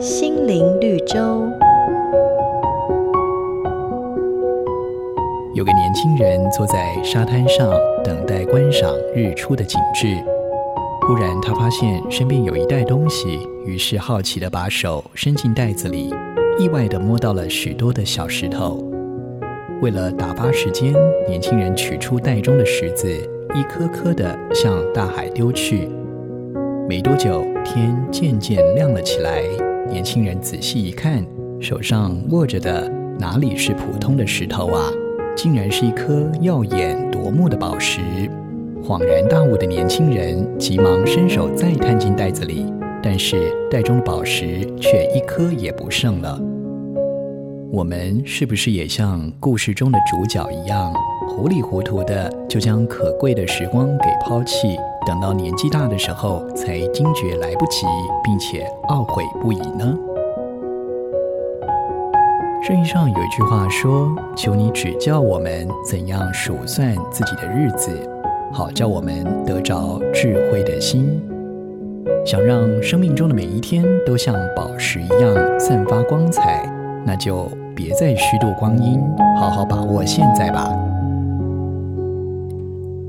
心灵绿洲。有个年轻人坐在沙滩上，等待观赏日出的景致。忽然，他发现身边有一袋东西，于是好奇的把手伸进袋子里，意外的摸到了许多的小石头。为了打发时间，年轻人取出袋中的石子，一颗颗的向大海丢去。没多久，天渐渐亮了起来。年轻人仔细一看，手上握着的哪里是普通的石头啊？竟然是一颗耀眼夺目的宝石！恍然大悟的年轻人急忙伸手再探进袋子里，但是袋中的宝石却一颗也不剩了。我们是不是也像故事中的主角一样，糊里糊涂的就将可贵的时光给抛弃，等到年纪大的时候才惊觉来不及，并且懊悔不已呢？圣经上有一句话说：“求你指教我们怎样数算自己的日子，好叫我们得着智慧的心。想让生命中的每一天都像宝石一样散发光彩，那就别再虚度光阴，好好把握现在吧。”